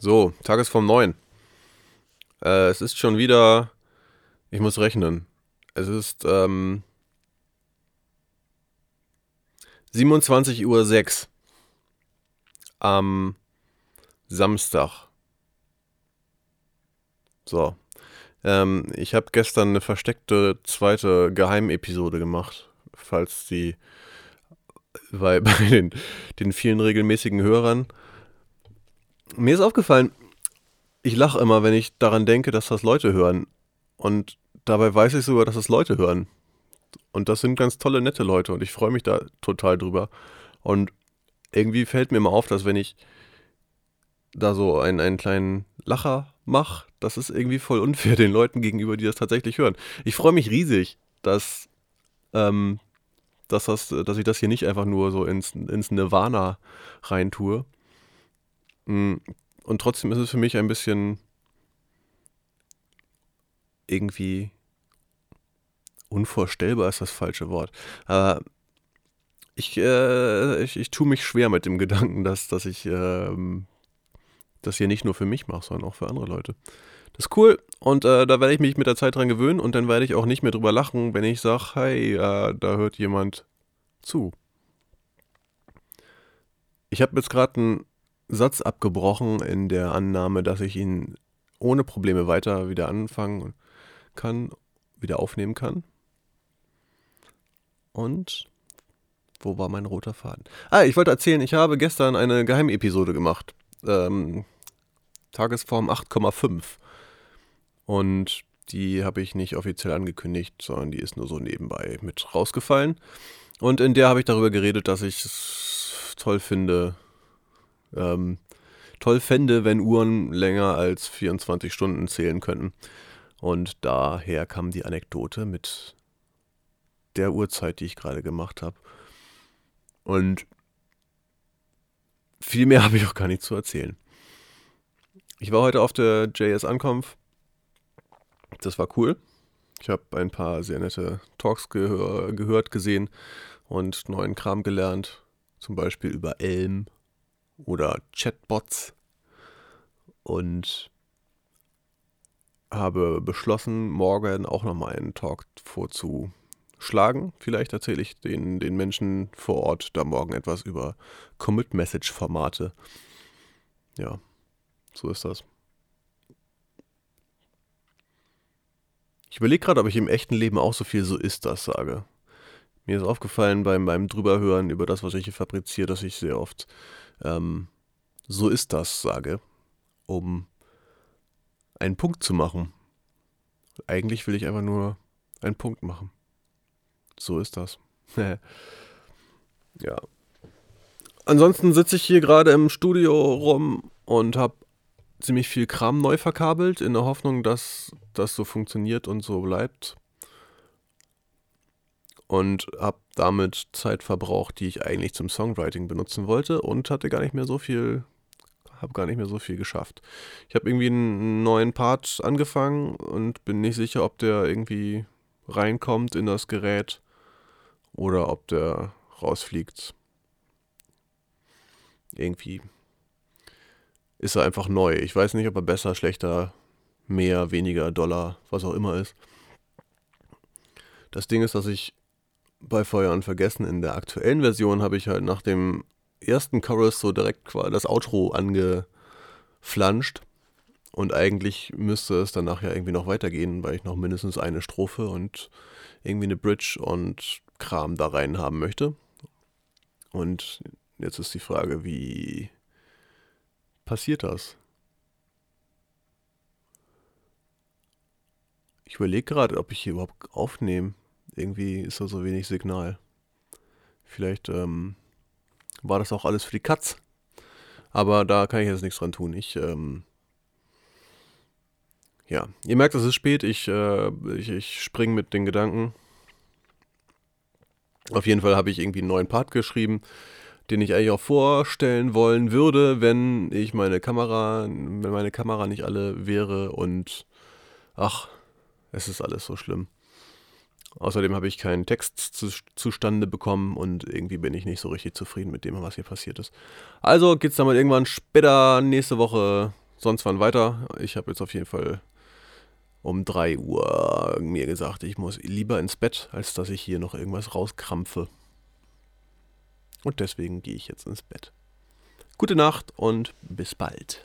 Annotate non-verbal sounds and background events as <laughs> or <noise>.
So, Tagesform 9. Äh, es ist schon wieder. Ich muss rechnen. Es ist ähm, 27.06 Uhr am Samstag. So. Ähm, ich habe gestern eine versteckte zweite Geheimepisode gemacht, falls die bei, <laughs> bei den, den vielen regelmäßigen Hörern. Mir ist aufgefallen, ich lache immer, wenn ich daran denke, dass das Leute hören. Und dabei weiß ich sogar, dass das Leute hören. Und das sind ganz tolle, nette Leute und ich freue mich da total drüber. Und irgendwie fällt mir immer auf, dass wenn ich da so einen, einen kleinen Lacher mache, das ist irgendwie voll unfair <laughs> den Leuten gegenüber, die das tatsächlich hören. Ich freue mich riesig, dass, ähm, dass, das, dass ich das hier nicht einfach nur so ins, ins Nirvana reintue. Mm, und trotzdem ist es für mich ein bisschen irgendwie unvorstellbar ist das falsche Wort. Aber ich, äh, ich, ich tue mich schwer mit dem Gedanken, dass, dass ich ähm, das hier nicht nur für mich mache, sondern auch für andere Leute. Das ist cool und äh, da werde ich mich mit der Zeit dran gewöhnen und dann werde ich auch nicht mehr drüber lachen, wenn ich sage, hey, äh, da hört jemand zu. Ich habe jetzt gerade einen Satz abgebrochen in der Annahme, dass ich ihn ohne Probleme weiter wieder anfangen kann, wieder aufnehmen kann. Und wo war mein roter Faden? Ah, ich wollte erzählen, ich habe gestern eine Geheimepisode gemacht. Ähm, Tagesform 8,5. Und die habe ich nicht offiziell angekündigt, sondern die ist nur so nebenbei mit rausgefallen. Und in der habe ich darüber geredet, dass ich es toll finde, ähm, toll fände, wenn Uhren länger als 24 Stunden zählen könnten. Und daher kam die Anekdote mit der Uhrzeit, die ich gerade gemacht habe. Und viel mehr <laughs> habe ich auch gar nicht zu erzählen. Ich war heute auf der JS Ankonf. Das war cool. Ich habe ein paar sehr nette Talks gehör, gehört, gesehen und neuen Kram gelernt. Zum Beispiel über Elm oder Chatbots. Und habe beschlossen, morgen auch nochmal einen Talk vorzu schlagen. Vielleicht erzähle ich den, den Menschen vor Ort da morgen etwas über Commit-Message-Formate. Ja, so ist das. Ich überlege gerade, ob ich im echten Leben auch so viel so ist das sage. Mir ist aufgefallen beim, beim Drüberhören über das, was ich hier fabriziere, dass ich sehr oft ähm, so ist das sage, um einen Punkt zu machen. Eigentlich will ich einfach nur einen Punkt machen. So ist das. <laughs> ja. Ansonsten sitze ich hier gerade im Studio rum und habe ziemlich viel Kram neu verkabelt, in der Hoffnung, dass das so funktioniert und so bleibt. Und habe damit Zeit verbraucht, die ich eigentlich zum Songwriting benutzen wollte und hatte gar nicht mehr so viel, habe gar nicht mehr so viel geschafft. Ich habe irgendwie einen neuen Part angefangen und bin nicht sicher, ob der irgendwie reinkommt in das Gerät oder ob der rausfliegt. Irgendwie ist er einfach neu. Ich weiß nicht, ob er besser, schlechter, mehr, weniger, Dollar, was auch immer ist. Das Ding ist, dass ich bei Feuer und Vergessen in der aktuellen Version habe ich halt nach dem ersten Chorus so direkt das Outro angeflanscht. Und eigentlich müsste es danach ja irgendwie noch weitergehen, weil ich noch mindestens eine Strophe und irgendwie eine Bridge und Kram da rein haben möchte. Und jetzt ist die Frage, wie passiert das? Ich überlege gerade, ob ich hier überhaupt aufnehme. Irgendwie ist da so wenig Signal. Vielleicht ähm, war das auch alles für die Katz. Aber da kann ich jetzt nichts dran tun. Ich, ähm, ja, ihr merkt, es ist spät. Ich, äh, ich, ich springe mit den Gedanken. Auf jeden Fall habe ich irgendwie einen neuen Part geschrieben, den ich eigentlich auch vorstellen wollen würde, wenn ich meine Kamera, wenn meine Kamera nicht alle wäre und ach, es ist alles so schlimm. Außerdem habe ich keinen Text zu, zustande bekommen und irgendwie bin ich nicht so richtig zufrieden mit dem, was hier passiert ist. Also geht es dann mal irgendwann später nächste Woche sonst wann weiter. Ich habe jetzt auf jeden Fall um 3 Uhr mir gesagt, ich muss lieber ins Bett, als dass ich hier noch irgendwas rauskrampfe. Und deswegen gehe ich jetzt ins Bett. Gute Nacht und bis bald.